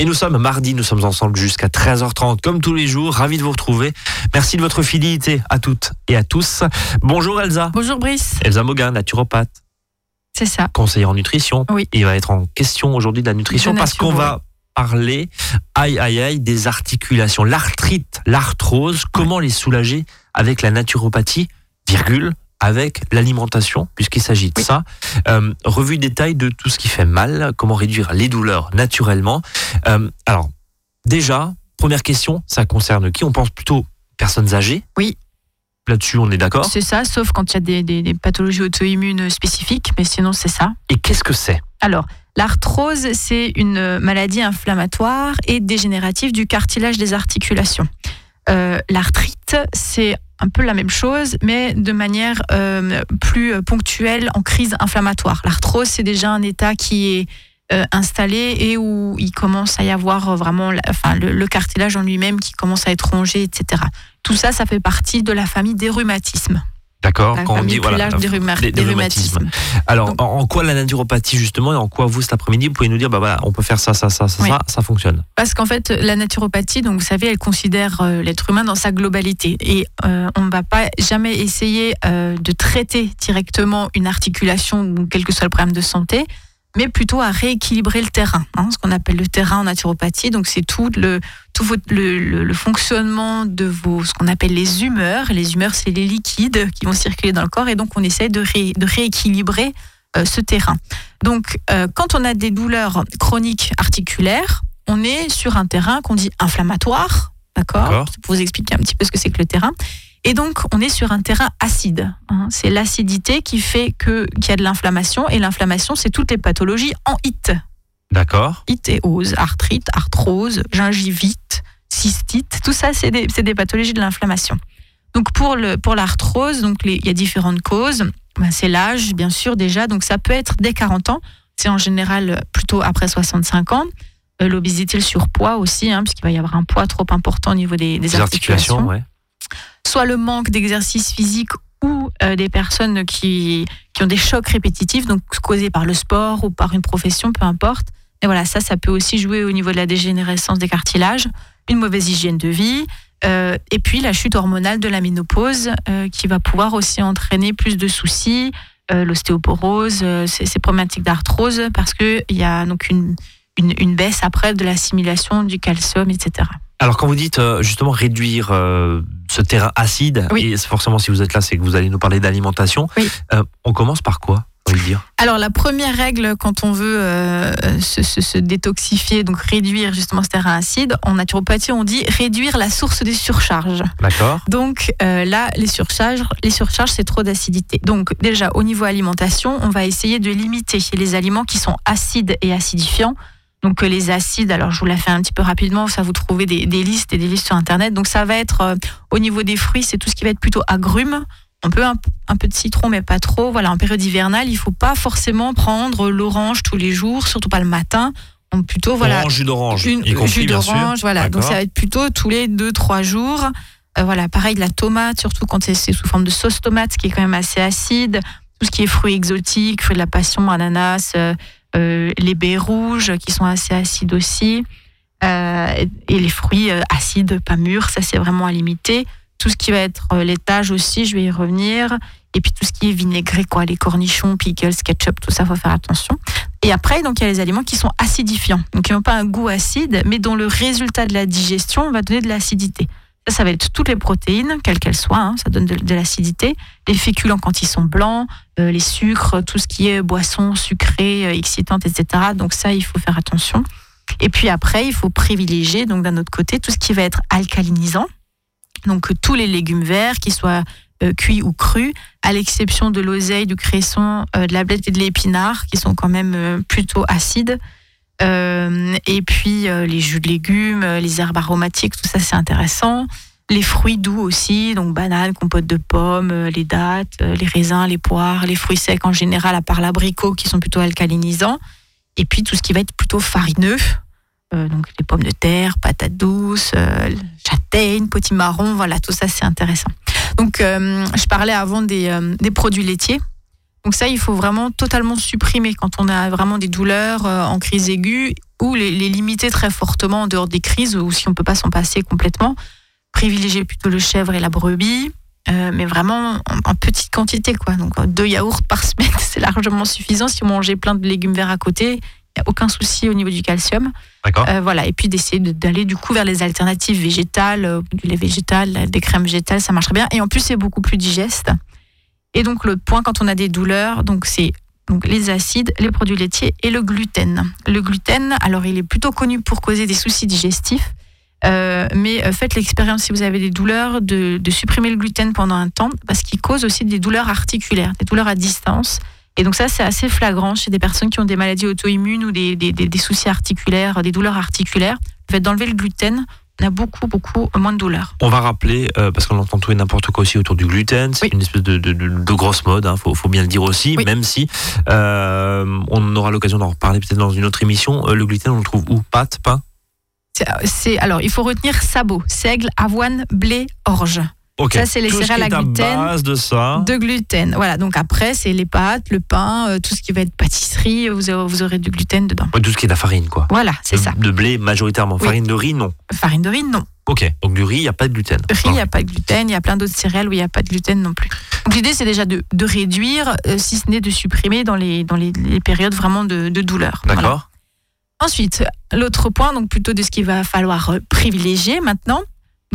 Et nous sommes mardi, nous sommes ensemble jusqu'à 13h30, comme tous les jours. Ravi de vous retrouver. Merci de votre fidélité à toutes et à tous. Bonjour Elsa. Bonjour Brice. Elsa Moguin, naturopathe. C'est ça. Conseillère en nutrition. Oui. il va être en question aujourd'hui de la nutrition De parce qu'on va parler, aïe aïe aïe, des articulations, l'arthrite, l'arthrose, comment les soulager avec la naturopathie, virgule, avec l'alimentation, puisqu'il s'agit de Oui. ça. Euh, revue détail de tout ce qui fait mal, comment réduire les douleurs naturellement. Euh, alors, déjà, première question, ça concerne qui? On pense plutôt personnes âgées. Oui. Là-dessus, on est d'accord? C'est ça, sauf quand il y a des, des- des pathologies auto-immunes spécifiques, mais sinon c'est ça. Et qu'est-ce que c'est? Alors, l'arthrose, c'est une maladie inflammatoire et dégénérative du cartilage des articulations. Euh, L'arthrite, c'est un peu la même chose, mais de manière euh, plus ponctuelle en crise inflammatoire. L'arthrose, c'est déjà un état qui est euh, installé et où il commence à y avoir vraiment enfin, le, le cartilage en lui-même qui commence à être rongé, etc. Tout ça, ça fait partie de la famille des rhumatismes. D'accord La Quand on dit voilà, des, rhuma- des- des des rhumatismes. rhumatismes. Alors, Donc- en, en quoi la naturopathie justement et en quoi vous cet après-midi vous pouvez nous dire bah voilà on peut faire ça ça ça ça Oui. ça ça fonctionne. Parce qu'en fait, la naturopathie, donc vous savez, elle considère euh, l'être humain dans sa globalité. Et euh, on ne va pas jamais essayer euh, de traiter directement une articulation, ou quel que soit le problème de santé, mais plutôt à rééquilibrer le terrain. hein, ce qu'on appelle le terrain en naturopathie. Donc c'est tout le tout votre- le, le- le fonctionnement de vos ce qu'on appelle les humeurs. Les humeurs, c'est les liquides qui vont circuler dans le corps, et donc on essaie de, ré- de rééquilibrer euh, ce terrain. Donc euh, quand on a des douleurs chroniques articulaires, on est sur un terrain qu'on dit inflammatoire, d'accord. Pour vous expliquer un petit peu ce que c'est que le terrain. Et donc, on est sur un terrain acide. hein. C'est l'acidité qui fait que qu'il y a de l'inflammation. Et l'inflammation, c'est toutes les pathologies en it. D'accord. Itéose, arthrite, arthrose, gingivite, cystite. Tout ça, c'est des, pathologies de l'inflammation. Donc, pour pour l'arthrose, donc les- il y a différentes causes. Ben, c'est l'âge, bien sûr, déjà. Donc, ça peut être dès 40 ans. C'est en général plutôt après 65 ans. Euh, L'obésité, le surpoids aussi, hein, puisqu'il va y avoir un poids trop important au niveau des, des articulations, ouais. Soit le manque d'exercice physique ou euh, des personnes qui, qui ont des chocs répétitifs, donc causés par le sport ou par une profession, peu importe. Et voilà, ça, ça peut aussi jouer au niveau de la dégénérescence des cartilages, une mauvaise hygiène de vie, euh, et puis la chute hormonale de la ménopause euh, qui va pouvoir aussi entraîner plus de soucis, l'ostéoporose, ces, problématiques d'arthrose, parce qu'il y a donc une, une, baisse après de l'assimilation du calcium, etc. Alors quand vous dites justement réduire ce terrain acide Oui. et forcément si vous êtes là c'est que vous allez nous parler d'alimentation. Oui. Euh, on commence par quoi dire? Alors la première règle quand on veut euh, se, se- se détoxifier, donc réduire justement ce terrain acide, en naturopathie on dit réduire la source des surcharges. D'accord. Donc euh, là les surcharges, les surcharges c'est trop d'acidité. Donc déjà au niveau alimentation, on va essayer de limiter les aliments qui sont acides et acidifiants. Donc les acides, alors je vous la fais un petit peu rapidement, ça vous trouvez des, des listes et des listes sur internet. Donc ça va être euh, au niveau des fruits, c'est tout ce qui va être plutôt agrumes. On peut un, un peu de citron, mais pas trop. Voilà, en période hivernale, il faut pas forcément prendre l'orange tous les jours, surtout pas le matin. On plutôt voilà Orange, jus d'orange. une y compris, jus d'orange, voilà. Donc ça va être plutôt tous les deux trois jours. Euh, voilà, pareil de la tomate, surtout quand c'est c'est sous forme de sauce tomate, qui est quand même assez acide. Tout ce qui est fruits exotiques, fruits de la passion, ananas, euh, les baies rouges qui sont assez acides aussi, Euh, et les fruits euh, acides, pas mûrs, ça c'est vraiment à limiter. Tout ce qui va être euh, laitage aussi, je vais y revenir. Et puis tout ce qui est vinaigré, quoi, les cornichons, pickles, ketchup, tout ça, faut faire attention. Et après, donc il y a les aliments qui sont acidifiants, donc qui n'ont pas un goût acide, mais dont le résultat de la digestion va donner de l'acidité. Ça, va être toutes les protéines, quelles qu'elles soient, hein, ça donne de, l'acidité. Les féculents quand ils sont blancs, euh, les sucres, tout ce qui est boissons sucrées, euh, excitantes, etc. Donc ça, il faut faire attention. Et puis après, il faut privilégier, donc d'un autre côté, tout ce qui va être alcalinisant. Donc euh, tous les légumes verts, qu'ils soient cuits ou crus, à l'exception de l'oseille, du cresson, de la blette et de l'épinard, qui sont quand même plutôt acides. Et puis les jus de légumes, les herbes aromatiques, tout ça c'est intéressant. Les fruits doux aussi, donc bananes, compote de pommes, euh, les dattes, euh, les raisins, les poires, les fruits secs en général, à part l'abricot qui sont plutôt alcalinisants. Et puis tout ce qui va être plutôt farineux, euh, donc les pommes de terre, patates douces, euh, châtaignes, potimarron, voilà, tout ça c'est intéressant. Donc je parlais avant des, produits laitiers. Donc ça, il faut vraiment totalement supprimer quand on a vraiment des douleurs en crise aiguë ou les, les, limiter très fortement en dehors des crises ou si on peut pas s'en passer complètement. Privilégier plutôt le chèvre et la brebis, euh, mais vraiment en, en, petite quantité. quoi. Donc deux yaourts par semaine, c'est largement suffisant. Si vous mangez plein de légumes verts à côté, il n'y a aucun souci au niveau du calcium. Euh, voilà. Et puis d'essayer d'aller du coup vers les alternatives végétales, euh, du lait végétal, des crèmes végétales, ça marche très bien. Et en plus, c'est beaucoup plus digeste. Et donc l'autre point, quand on a des douleurs, donc c'est donc les acides, les produits laitiers et le gluten. Le gluten, alors il est plutôt connu pour causer des soucis digestifs. Euh, mais euh, faites l'expérience si vous avez des douleurs de, de, supprimer le gluten pendant un temps parce qu'il cause aussi des douleurs articulaires, des douleurs à distance. Et donc ça, c'est assez flagrant chez des personnes qui ont des maladies auto-immunes ou des, des, des, soucis articulaires, des douleurs articulaires. Le fait d'enlever le gluten, on a beaucoup, beaucoup moins de douleurs. On va rappeler, euh, parce qu'on entend tout et n'importe quoi aussi autour du gluten, c'est oui. une espèce de, de, de, grosse mode, il hein, faut, faut, bien le dire aussi, oui. même si euh, on aura l'occasion d'en reparler peut-être dans une autre émission. Le gluten, on le trouve où? Pâte, pain? C'est alors il faut retenir sabot, seigle, avoine, blé, orge. Okay. Ça, c'est les tout céréales à gluten. base de ça. De gluten. Voilà. Donc après, c'est les pâtes, le pain, euh, tout ce qui va être pâtisserie, vous aurez, vous aurez du gluten dedans. Ouais, tout ce qui est de la farine, quoi. Voilà, c'est ça. De blé majoritairement. Oui. Farine de riz, non. Farine de riz, non. Ok. Donc du riz, il n'y a pas de gluten. Riz, il n'y a pas de gluten. Il y a plein d'autres céréales où il n'y a pas de gluten non plus. Donc l'idée, c'est déjà de, de réduire, euh, si ce n'est de supprimer dans les, dans les, les périodes vraiment de, de douleur. D'accord. Voilà. Ensuite, l'autre point, donc plutôt de ce qu'il va falloir privilégier maintenant,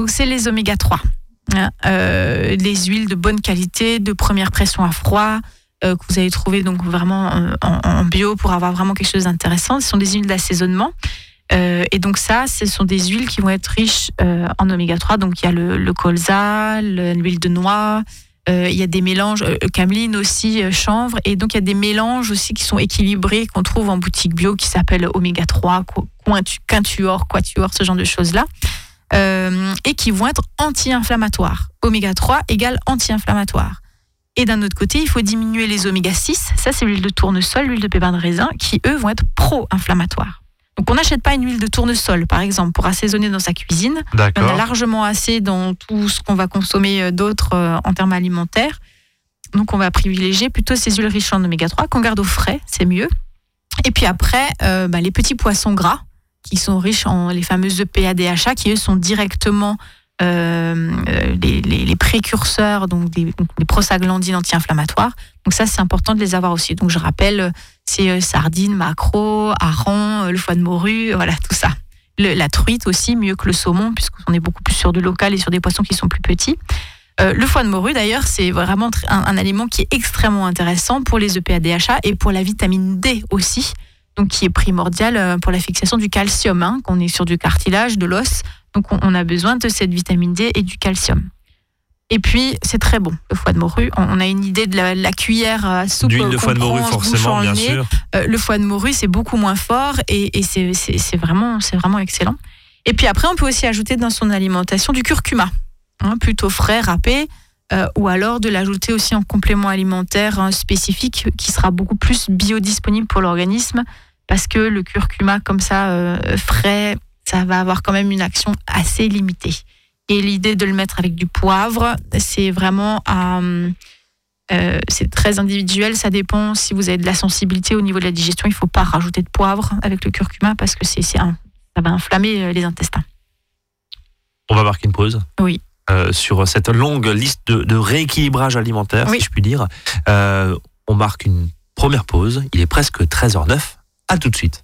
c'est les oméga 3. Hein, euh, les huiles de bonne qualité, de première pression à froid, euh, que vous allez trouver donc vraiment en, bio pour avoir vraiment quelque chose d'intéressant. Ce sont des huiles d'assaisonnement. Euh, et donc ça, ce sont des huiles qui vont être riches euh, en oméga 3. Donc il y a le, colza, l'huile de noix, euh, il y a des mélanges, euh, cameline aussi, euh, chanvre, et donc il y a des mélanges aussi qui sont équilibrés qu'on trouve en boutique bio qui s'appellent oméga 3, quintuor, quatuor, ce genre de choses-là, euh, et qui vont être anti-inflammatoires. Oméga 3 égale anti-inflammatoire. Et d'un autre côté, il faut diminuer les oméga 6, ça c'est l'huile de tournesol, l'huile de pépin de raisin, qui eux vont être pro-inflammatoires. Donc on n'achète pas une huile de tournesol, par exemple, pour assaisonner dans sa cuisine. On a largement assez dans tout ce qu'on va consommer d'autres euh, en termes alimentaires. Donc on va privilégier plutôt ces huiles riches en oméga 3 qu'on garde au frais, c'est mieux. Et puis après, euh, bah, les petits poissons gras qui sont riches en les fameuses EPA, DHA, qui eux sont directement euh, les, les, les, précurseurs donc des, donc des prostaglandines anti-inflammatoires. Donc ça, c'est important de les avoir aussi. Donc je rappelle, c'est euh, sardines, maquereau, hareng, le foie de morue, voilà tout ça. La truite aussi, mieux que le saumon, puisqu'on est beaucoup plus sur du local et sur des poissons qui sont plus petits. Euh, le foie de morue, d'ailleurs, c'est vraiment un, un, aliment qui est extrêmement intéressant pour les EPA, DHA et pour la vitamine D aussi, donc qui est primordial pour la fixation du calcium, hein, qu'on est sur du cartilage, de l'os. Donc on a besoin de cette vitamine D et du calcium. Et puis c'est très bon le foie de morue. On a une idée de la, la cuillère à soupe. D'huile de foie de morue forcément, bien nez. sûr. Euh, le foie de morue c'est beaucoup moins fort et, et c'est vraiment vraiment excellent. Et puis après on peut aussi ajouter dans son alimentation du curcuma, hein, plutôt frais, râpé. Euh, ou alors de l'ajouter aussi en complément alimentaire hein, spécifique qui sera beaucoup plus biodisponible pour l'organisme parce que le curcuma comme ça euh, frais ça va avoir quand même une action assez limitée. Et l'idée de le mettre avec du poivre, c'est vraiment euh, euh, c'est très individuel. Ça dépend si vous avez de la sensibilité au niveau de la digestion. Il ne faut pas rajouter de poivre avec le curcuma parce que c'est un, ça va inflammer les intestins. On va marquer une pause. Oui. Euh, sur cette longue liste de, de rééquilibrage alimentaire, oui. si je puis dire. Euh, on marque une première pause. Il est presque 13h09. À tout de suite.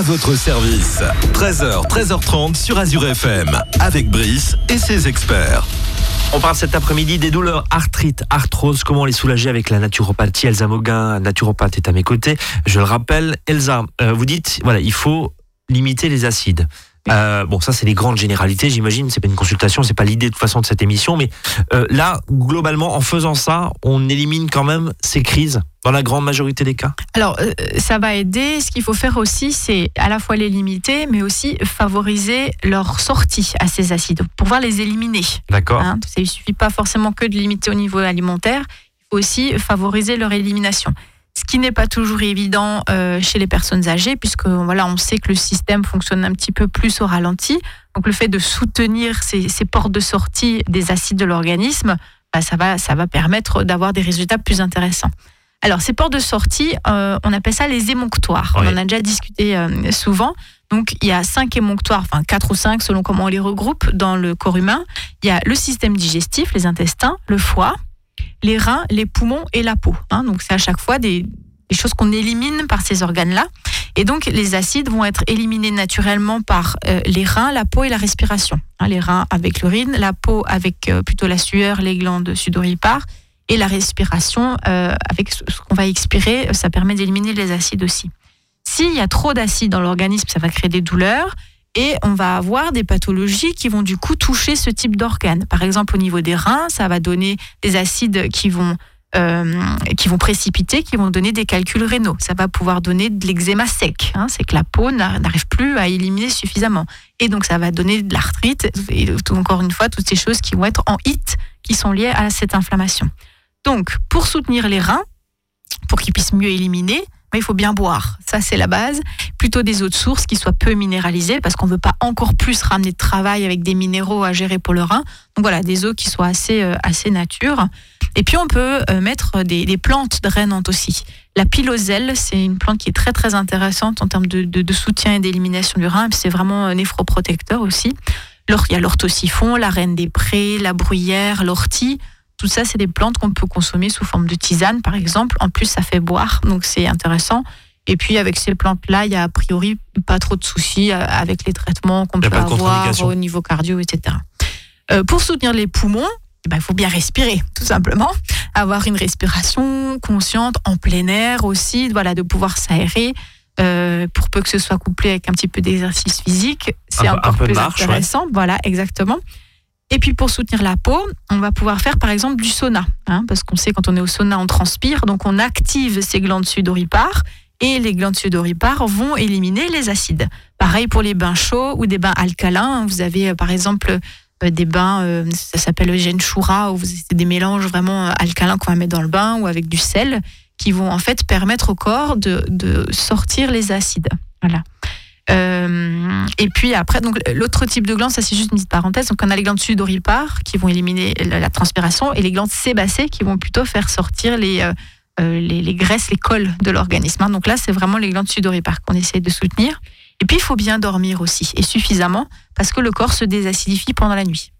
À votre service. 13h, 13h30 sur Azure FM. Avec Brice et ses experts. On parle cet après-midi des douleurs arthrite, arthrose, comment les soulager avec la naturopathie. Elsa Moguin, naturopathe, est à mes côtés. Je le rappelle, Elsa, euh, vous dites, voilà, il faut limiter les acides. Euh, bon, ça c'est les grandes généralités, j'imagine. C'est pas une consultation, c'est pas l'idée de toute façon de cette émission, mais euh, là, globalement, en faisant ça, on élimine quand même ces crises dans la grande majorité des cas. Alors, euh, ça va aider. Ce qu'il faut faire aussi, c'est à la fois les limiter, mais aussi favoriser leur sortie à ces acides, pour pouvoir les éliminer. D'accord. Hein, il ne suffit pas forcément que de limiter au niveau alimentaire, il faut aussi favoriser leur élimination. Ce qui n'est pas toujours évident euh, chez les personnes âgées, puisque voilà, on sait que le système fonctionne un petit peu plus au ralenti. Donc le fait de soutenir ces, ces portes de sortie des acides de l'organisme, bah, ça, va, ça va permettre d'avoir des résultats plus intéressants. Alors ces portes de sortie, euh, on appelle ça les émonctoires. Oui. On en a déjà discuté euh, souvent. Donc il y a cinq émonctoires, enfin quatre ou cinq selon comment on les regroupe dans le corps humain. Il y a le système digestif, les intestins, le foie, les reins, les poumons et la peau. hein. donc c'est à chaque fois des, choses qu'on élimine par ces organes-là. Et donc les acides vont être éliminés naturellement par euh, les reins, la peau et la respiration. Hein, les reins avec l'urine, la peau avec euh, plutôt la sueur, les glandes sudoripares et la respiration euh, avec ce qu'on va expirer, ça permet d'éliminer les acides aussi. S'il y a trop d'acides dans l'organisme, ça va créer des douleurs et on va avoir des pathologies qui vont du coup toucher ce type d'organes. Par exemple, au niveau des reins, ça va donner des acides qui vont euh, qui vont précipiter, qui vont donner des calculs rénaux. Ça va pouvoir donner de l'eczéma sec. hein. c'est que la peau n'a- n'arrive plus à éliminer suffisamment. Et donc, ça va donner de l'arthrite. Et encore une fois, toutes ces choses qui vont être en hit, qui sont liées à cette inflammation. Donc, pour soutenir les reins, pour qu'ils puissent mieux éliminer, il faut bien boire. Ça, c'est la base. Plutôt des eaux de source qui soient peu minéralisées parce qu'on ne veut pas encore plus ramener de travail avec des minéraux à gérer pour le rein. Donc voilà, des eaux qui soient assez, euh, assez nature. Et puis on peut euh, mettre des, des plantes drainantes aussi. La piloselle, c'est une plante qui est très très intéressante en termes de, de, soutien et d'élimination du rein. C'est vraiment un néphroprotecteur aussi. Il y a l'orthosiphon, la reine des prés, la bruyère, l'ortie. Tout ça, c'est des plantes qu'on peut consommer sous forme de tisane, par exemple. En plus, ça fait boire, donc c'est intéressant. Et puis, avec ces plantes-là, il y a a priori pas trop de soucis euh, avec les traitements qu'on peut avoir au niveau cardio, etc. Euh, pour soutenir les poumons, eh ben, il faut bien respirer, tout simplement. Avoir une respiration consciente en plein air aussi, voilà, de pouvoir s'aérer. euh, pour peu que ce soit couplé avec un petit peu d'exercice physique, c'est Un peu- encore un peu de plus marche, ouais. intéressant. Voilà, exactement. Et puis pour soutenir la peau, on va pouvoir faire par exemple du sauna, hein, parce qu'on sait quand on est au sauna, on transpire, donc on active ces glandes sudoripares et les glandes sudoripares vont éliminer les acides. Pareil pour les bains chauds ou des bains alcalins. Vous avez euh, par exemple euh, des bains, euh, ça s'appelle le genshura, où c'est des mélanges vraiment alcalins qu'on va mettre dans le bain ou avec du sel, qui vont en fait permettre au corps de, sortir les acides. Voilà. Et puis après, donc l'autre type de glandes, ça c'est juste une petite parenthèse. Donc on a les glandes sudoripares qui vont éliminer la, transpiration et les glandes sébacées qui vont plutôt faire sortir les, les, les graisses, les cols de l'organisme. hein. Donc là, c'est vraiment les glandes sudoripares qu'on essaie de soutenir. Et puis il faut bien dormir aussi et suffisamment parce que le corps se désacidifie pendant la nuit.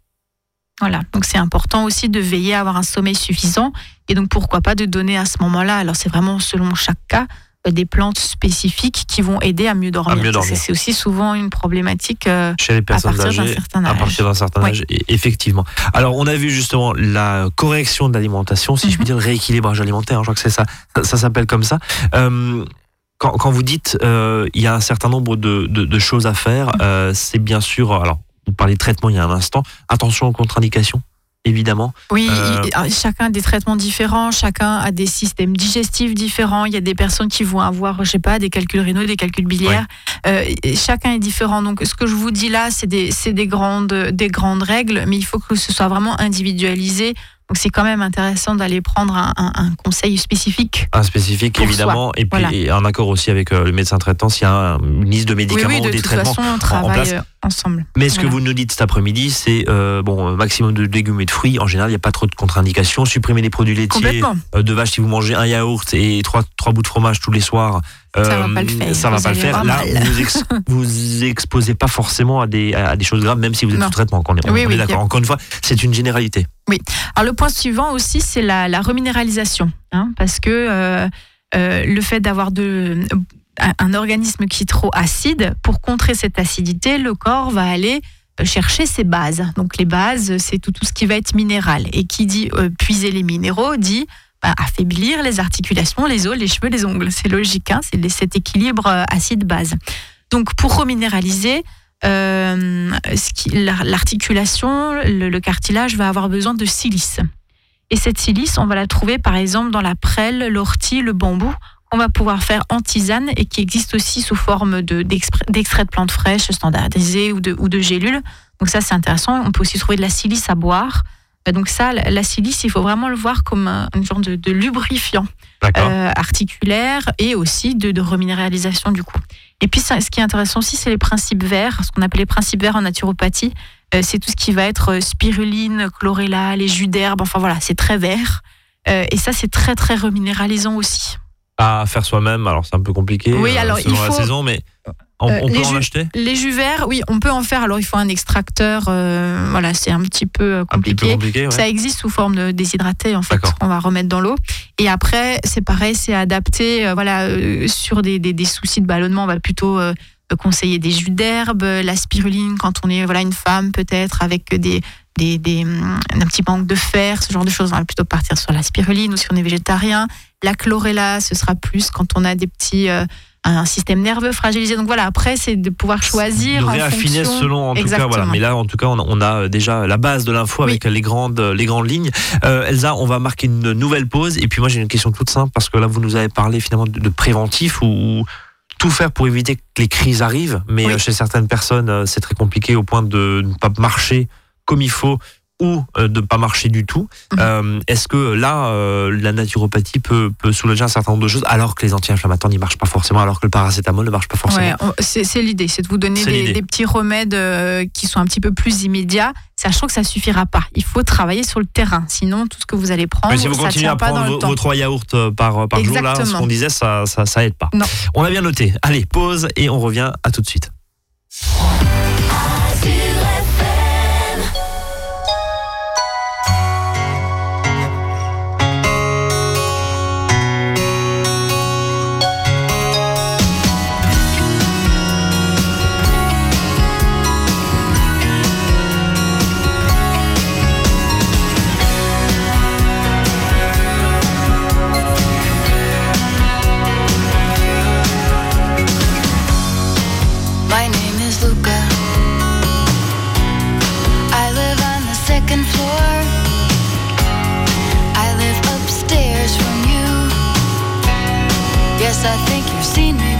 Voilà, donc c'est important aussi de veiller à avoir un sommeil suffisant et donc pourquoi pas de donner à ce moment-là, alors c'est vraiment selon chaque cas, euh, des plantes spécifiques qui vont aider à mieux dormir. C'est- aussi souvent une problématique euh, Chez les personnes partir d'un certain à âge. partir d'un certain âge, effectivement. Alors, on a vu justement la correction de l'alimentation, si je puis Mhm. dire, le rééquilibrage alimentaire, hein, je crois que c'est ça, ça, s'appelle comme ça. Euh, quand, quand vous dites euh, il y a un certain nombre de, de- de choses à faire, Mhm. euh, c'est bien sûr, alors, vous parlez de traitement il y a un instant, attention aux contre-indications, évidemment. Oui, Euh, il- chacun a des traitements différents, chacun a des systèmes digestifs différents. Il y a des personnes qui vont avoir, je sais pas, des calculs rénaux, des calculs biliaires. Euh, chacun est différent. Donc, ce que je vous dis là, c'est des, des grandes, des grandes règles, mais il faut que ce soit vraiment individualisé. Donc, c'est quand même intéressant d'aller prendre un, un- un conseil spécifique. Un spécifique, évidemment, et puis voilà. et un accord aussi avec euh, le médecin traitant s'il y a un- une liste de Oui, médicaments oui, ou de des toute traitements. façon, on place. travaille euh, ensemble. Mais ce que vous nous dites cet après-midi, c'est euh, bon, euh, maximum de légumes et de fruits. En général, il n'y a pas trop de contre-indications. Supprimer les produits laitiers euh, de vache si vous mangez un yaourt et trois, trois bouts de fromage tous les soirs. Ça euh, va pas le faire. Ça va pas le faire. Là, vous ex- vous exposez pas forcément à des, à des choses graves, même si vous êtes sous traitement. On est, on Oui, est oui, d'accord. a- Encore une fois, c'est une généralité. Alors le point suivant aussi, c'est la, la reminéralisation, hein, parce que euh, euh, le fait d'avoir de un, organisme qui est trop acide, pour contrer cette acidité, le corps va aller chercher ses bases. Donc les bases, c'est tout, ce qui va être minéral. Et qui dit euh, puiser les minéraux dit bah, affaiblir les articulations, les os, les cheveux, les ongles. C'est logique, hein, c'est cet équilibre euh, acide-base. Donc pour reminéraliser, euh, l'articulation, le, le cartilage va avoir besoin de silice. Et cette silice, on va la trouver par exemple dans la prêle, l'ortie, le bambou, qu'on va pouvoir faire en tisane et qui existe aussi sous forme d'extrait de plantes fraîches standardisées ou de, ou de gélules. Donc ça, c'est intéressant. On peut aussi trouver de la silice à boire. Euh, Donc ça, la silice, il faut vraiment le voir comme un, un genre de, de lubrifiant euh, articulaire et aussi de, de reminéralisation du coup. Et puis ça, ce qui est intéressant aussi, c'est les principes verts, ce qu'on appelle les principes verts en naturopathie. Euh, c'est tout ce qui va être euh, spiruline, chlorella, les jus d'herbe, enfin voilà, c'est très vert. Euh, et ça, c'est très très reminéralisant aussi. À faire soi-même, alors c'est un peu compliqué. Oui, euh, alors, selon il la faut- saison, mais on, Euh, peut les en acheter Les jus verts, oui, on peut en faire. Alors il faut un extracteur, euh, voilà, c'est un petit peu Un petit peu compliqué. ouais. Ça existe sous forme de déshydraté en fait. D'accord. On va remettre dans l'eau. Et après, c'est pareil, c'est adapté. euh, voilà, sur des, des, des soucis de ballonnement, on va plutôt conseiller des jus d'herbe, la spiruline quand on est voilà une femme peut-être avec des des, des, hum, un petit manque de fer, ce genre de choses. On va plutôt partir sur la spiruline ou si on est végétarien. La chlorella, ce sera plus quand on a des petits euh, un système nerveux fragilisé. Donc voilà, après, c'est de pouvoir choisir. de réaffiner fonction- selon en tout cas Exactement. voilà mais là en tout cas on a, on a déjà la base de l'info Oui. avec les grandes les grandes lignes Euh, Elsa on va marquer une nouvelle pause et puis moi j'ai une question toute simple parce que là vous nous avez parlé finalement de, de préventif ou, ou tout faire pour éviter que les crises arrivent mais Oui. euh, chez certaines personnes euh, c'est très compliqué au point de ne pas marcher comme il faut ou euh, de pas marcher du tout. Mhm. Euh, Est-ce que là, euh, la naturopathie peut, peut soulager un certain nombre de choses alors que les anti-inflammatoires n'y marchent pas forcément, alors que le paracétamol ne marche pas forcément? Ouais, c'est l'idée, c'est de vous donner des, petits remèdes euh, qui sont un petit peu plus immédiats, sachant que ça suffira pas. Il faut travailler sur le terrain, sinon tout ce que vous allez prendre, Mais si vous ça continuez tient à pas dans prendre le vos, temps. vos trois yaourts par, par jour, là, ce qu'on disait, ça, ça, ça aide pas. Non. On a bien noté. Allez, pause et on revient à tout de suite. I think you've seen me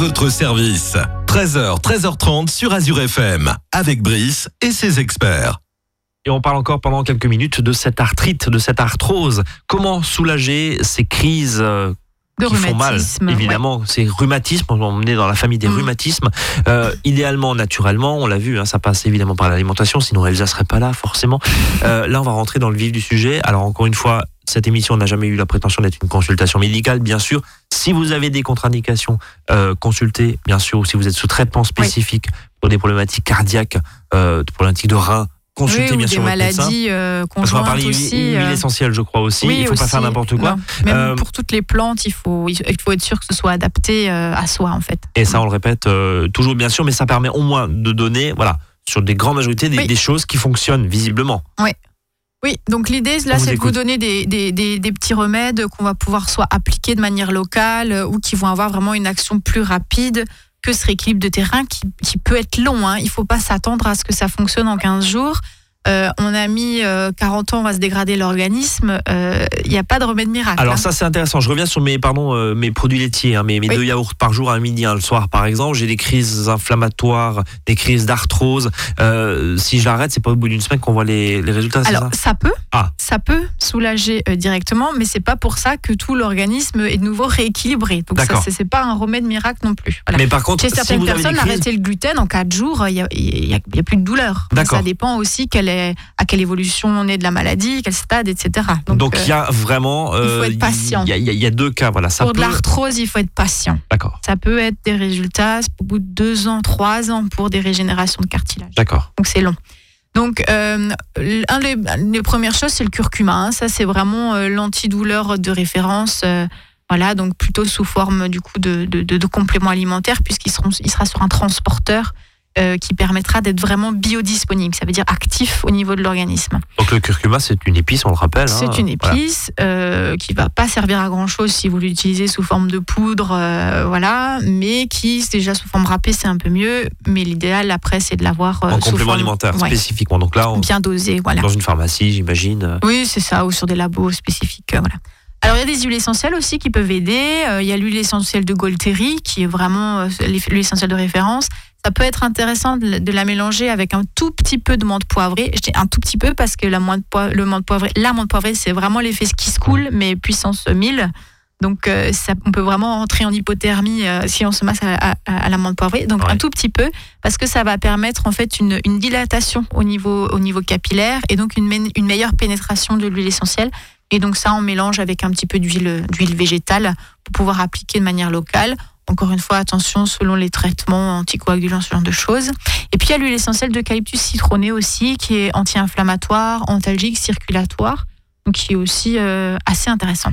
Votre service. 13h, 13h30 sur Azure FM. Avec Brice et ses experts. Et on parle encore pendant quelques minutes de cette arthrite, de cette arthrose. Comment soulager ces crises euh, De qui font mal, ouais. évidemment. Ces rhumatismes, on est dans la famille des Mm. rhumatismes. Euh, idéalement, naturellement, on l'a vu, hein, ça passe évidemment par l'alimentation, sinon Elsa serait pas là, forcément. Euh, là, on va rentrer dans le vif du sujet. Alors, encore une fois, cette émission n'a jamais eu la prétention d'être une consultation médicale, bien sûr. Si vous avez des contre-indications, euh, consultez, bien sûr, ou si vous êtes sous traitement spécifique pour des problématiques cardiaques, euh, des problématiques de reins, Oui, ou bien des sûr médecin. maladies euh, Parce qu'on va conjointes parler aussi. huile, euh, essentielle, je crois aussi. oui, il faut pas faire n'importe quoi. Non, Même Euh, pour toutes les plantes, il faut, il faut être sûr que ce soit adapté euh, à soi, en fait. Et ça, on le répète toujours, bien sûr, mais ça permet au moins de donner, voilà, sur des grandes majorités, des, Oui. des choses qui fonctionnent visiblement. Oui, donc l'idée, là, c'est de vous donner des, des, des, des petits remèdes qu'on va pouvoir soit appliquer de manière locale euh, ou qui vont avoir vraiment une action plus rapide que ce rééquilibre de terrain qui, qui peut être long. Hein. Il ne faut pas s'attendre à ce que ça fonctionne en 15 jours. Euh, on a mis euh, 40 ans, on va se dégrader l'organisme. Euh, Il n'y a pas de remède miracle. Alors hein. ça, c'est intéressant. Je reviens sur mes, pardon, euh, mes produits laitiers, hein, mes, mes Oui. deux yaourts par jour, un midi, un le soir, par exemple. J'ai des crises inflammatoires, des crises d'arthrose. Euh, si je l'arrête, c'est pas au bout d'une semaine qu'on voit les, les résultats, Alors, ça? ça peut, Ah. ça peut soulager euh, directement, mais c'est pas pour ça que tout l'organisme est de nouveau rééquilibré. Donc ça, c'est pas un remède miracle non plus. Voilà. Mais par contre, Chez si certaines vous avez des personnes, crises, arrêter le gluten en 4 jours, il n'y a, y a- il y a plus de douleur. D'accord. Ça dépend aussi quelle est, à quelle évolution on est de la maladie, quel stade, etc. donc il euh, y a vraiment, euh, il faut être patient. Il y, a- il y a- il y a deux cas, voilà. Ça pour peut. de l'arthrose, il faut être patient. D'accord, Ça peut être des résultats au bout de 2 ans, 3 ans pour des régénérations de cartilage. d'accord. Donc c'est long. Donc, euh, un des, une des premières choses, c'est le curcuma. hein. Ça, c'est vraiment euh, l'antidouleur de référence. euh, voilà, donc plutôt sous forme du coup de, de, de- de complément alimentaire, puisqu'il il sera sur un transporteur euh, qui permettra d'être vraiment biodisponible. Ça veut dire actif au niveau de l'organisme. Donc le curcuma, c'est une épice, on le rappelle. hein. C'est une Voilà. épice euh, qui va pas servir à grand chose si vous l'utilisez sous forme de poudre, euh, voilà, mais qui déjà sous forme râpée c'est un peu mieux. Mais l'idéal après c'est de l'avoir euh, En sous complément forme- alimentaire, ouais, spécifiquement. Donc là, on- bien dosé, voilà. dans une pharmacie, j'imagine. Oui, c'est ça, ou sur des labos spécifiques. voilà. Alors, il y a des huiles essentielles aussi qui peuvent aider. Euh, il y a l'huile essentielle de Golteri, qui est vraiment euh, l'huile essentielle de référence. Ça peut être intéressant de, de la mélanger avec un tout petit peu de menthe poivrée. Je dis un tout petit peu parce que la menthe, poi- le menthe poivrée, la menthe poivrée, c'est vraiment l'effet qui se coule, mais puissance 1000. Donc, euh, ça, on peut vraiment entrer en hypothermie euh, si on se masse à, à- à la menthe poivrée. Donc, Ouais. un tout petit peu, parce que ça va permettre en fait une, une dilatation au niveau, au niveau capillaire et donc une, me- une meilleure pénétration de l'huile essentielle. Et donc, ça, on mélange avec un petit peu d'huile d'huile végétale pour pouvoir appliquer de manière locale. Encore une fois, attention selon les traitements anticoagulants, ce genre de choses. Et puis, il y a l'huile essentielle d'eucalyptus citronné aussi, qui est anti-inflammatoire, antalgique, circulatoire, donc qui est aussi euh, assez intéressant.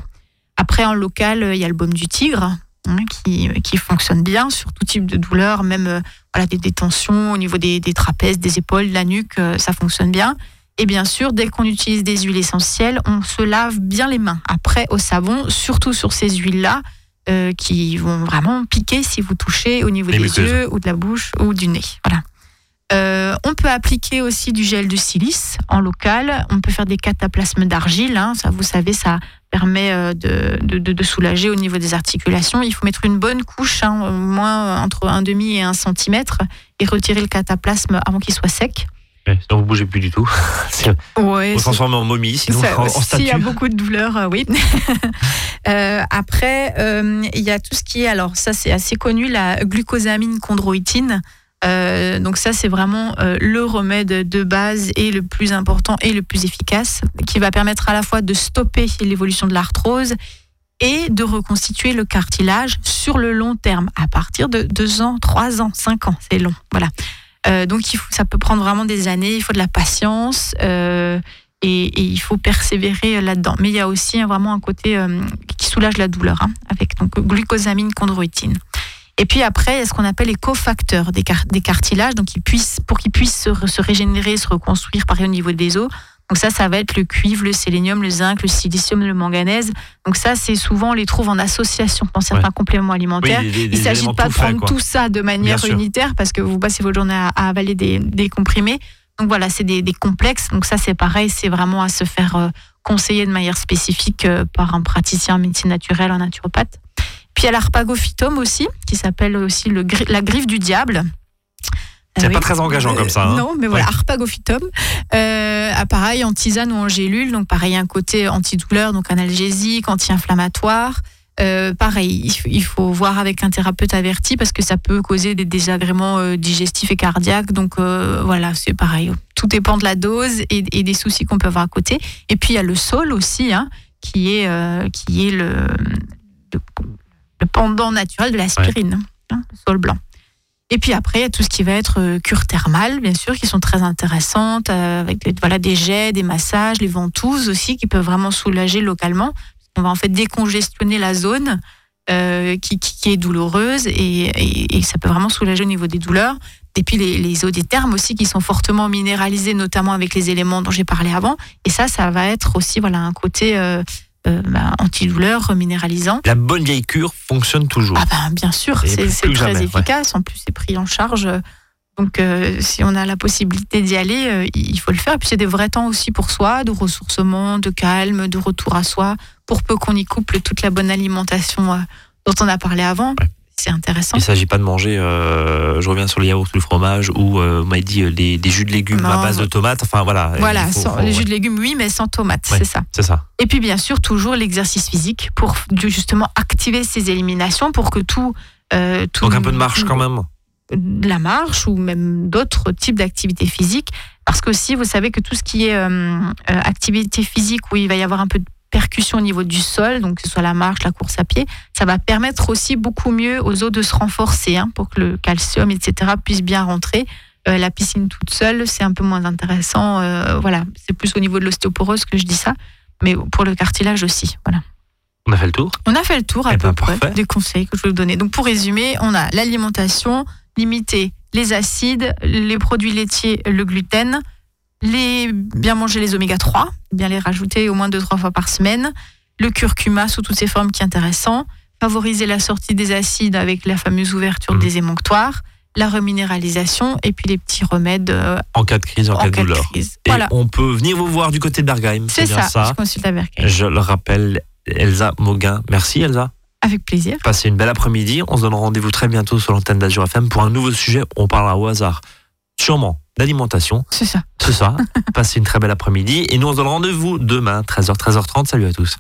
Après, en local, il y a le baume du tigre, hein, qui, qui fonctionne bien sur tout type de douleur, même euh, voilà, des détensions au niveau des, des trapèzes, des épaules, de la nuque, euh, ça fonctionne bien. Et bien sûr, dès qu'on utilise des huiles essentielles, on se lave bien les mains. Après, au savon, surtout sur ces huiles-là, euh, qui vont vraiment piquer si vous touchez au niveau Les des muqueuses. yeux ou de la bouche ou du nez. Voilà. Euh, on peut appliquer aussi du gel de silice en local. On peut faire des cataplasmes d'argile. hein. Ça, vous savez, ça permet euh, de, de- de- de soulager au niveau des articulations. Il faut mettre une bonne couche, hein, au moins entre un demi et un centimètre, et retirer le cataplasme avant qu'il soit sec. Sinon, vous bougez plus du tout. Ouais, vous transformez en momie, sinon ça, en, S'il y a beaucoup de douleurs, euh, oui. Euh, après, euh, il y a tout ce qui est, alors ça c'est assez connu, la glucosamine chondroïtine. Euh, donc ça c'est vraiment le remède de base et le plus important et le plus efficace qui va permettre à la fois de stopper l'évolution de l'arthrose et de reconstituer le cartilage sur le long terme à partir de 2 ans, 3 ans, 5 ans, c'est long. Voilà. Euh, donc ça peut prendre vraiment des années, il faut de la patience. euh, et, il faut persévérer là-dedans. Mais il y a aussi hein, vraiment un côté euh, qui soulage la douleur, hein, avec donc glucosamine chondroïtine. Et puis après, il y a ce qu'on appelle les cofacteurs des, car- des cartilages, donc pour qu'ils puissent se, se régénérer, se reconstruire pareil au niveau des os. Donc ça, ça va être le cuivre, le sélénium, le zinc, le silicium, le manganèse. Donc ça, c'est souvent on les trouve en association dans certains Ouais. compléments Oui, alimentaires. des- des- Il ne s'agit pas de prendre quoi. tout ça de manière unitaire parce que vous passez votre journée à, à avaler des, des comprimés. Donc voilà, c'est des, des complexes. Donc ça, c'est pareil, c'est vraiment à se faire euh, conseiller de manière spécifique euh, par un praticien en médecine naturelle, un naturopathe. Puis il y a l'arpagophytum aussi, qui s'appelle aussi le, la griffe du diable. C'est Euh, pas très engageant comme ça, hein. Non, mais voilà, Ouais. arpagophytum. Euh, ah, pareil, en tisane ou en gélule. Donc pareil, un côté antidouleur, donc analgésique, anti-inflammatoire. Euh, pareil, il faut- voir avec un thérapeute averti parce que ça peut causer des désagréments euh, digestifs et cardiaques. Donc euh, voilà, c'est pareil. Tout dépend de la dose et, et des soucis qu'on peut avoir à côté. Et puis il y a le sol aussi, hein, qui est, qui est le, le, le pendant naturel de l'aspirine, hein, le sol blanc. Et puis après, il y a tout ce qui va être euh, cure thermale, bien sûr, qui sont très intéressantes, euh, avec voilà, des jets, des massages, les ventouses aussi, qui peuvent vraiment soulager localement. On va en fait décongestionner la zone euh, qui, qui, qui est douloureuse et, et, et, ça peut vraiment soulager au niveau des douleurs. Et puis les, les eaux des thermes aussi qui sont fortement minéralisées, notamment avec les éléments dont j'ai parlé avant. Et ça, ça va être aussi voilà, un côté... Euh, euh, bah, antidouleur, minéralisant. La bonne vieille cure fonctionne toujours. Ah ben, bien sûr, c'est très jamais, efficace. Ouais. En plus, c'est pris en charge. Donc, euh, si on a la possibilité d'y aller, euh, il faut le faire. Et puis, c'est des vrais temps aussi pour soi, de ressourcement, de calme, de retour à soi, pour peu qu'on y couple toute la bonne alimentation euh, dont on a parlé avant. Ouais c'est intéressant. Il ne s'agit pas de manger, euh, je reviens sur le yaourt ou le fromage, ou euh, m'avez dit euh, des, des, jus de légumes non, à base de tomates. Enfin voilà. Voilà, faut, sans, faut, les ouais. jus de légumes, oui, mais sans tomates, ouais, c'est ça. C'est ça. Et puis bien sûr, toujours l'exercice physique pour justement activer ces éliminations pour que tout. Euh, tout Donc un peu de marche quand même de la marche ou même d'autres types d'activités physiques. Parce que aussi, vous savez que tout ce qui est euh, activité physique, où il va y avoir un peu de percussion au niveau du sol, donc que ce soit la marche, la course à pied, ça va permettre aussi beaucoup mieux aux os de se renforcer hein, pour que le calcium, etc., puisse bien rentrer. Euh, la piscine toute seule, c'est un peu moins intéressant. Euh, voilà, c'est plus au niveau de l'ostéoporose que je dis ça, mais pour le cartilage aussi. Voilà. On a fait le tour? On a fait le tour à eh peu ben, près parfait. des conseils que je vais vous donner. Donc pour résumer, on a l'alimentation, limiter les acides, les produits laitiers, le gluten, les, bien manger les oméga 3, bien les rajouter au moins 2-3 fois par semaine, le curcuma sous toutes ses formes qui est intéressant, favoriser la sortie des acides avec la fameuse ouverture mmh. des émonctoires, la reminéralisation et puis les petits remèdes euh, en cas de crise, en, en cas, cas de douleur. crise. Et voilà. on peut venir vous voir du côté de Bergheim. C'est ça, ça. je consulte à Bergheim. Je le rappelle, Elsa Mauguin. Merci Elsa. Avec plaisir. Passez une belle après-midi. On se donne rendez-vous très bientôt sur l'antenne d'Azur FM pour un nouveau sujet. On parlera au hasard. Sûrement d'alimentation. C'est ça. C'est ça. Passez une très belle après-midi. Et nous, on se donne rendez-vous demain, 13h, 13h30. Salut à tous.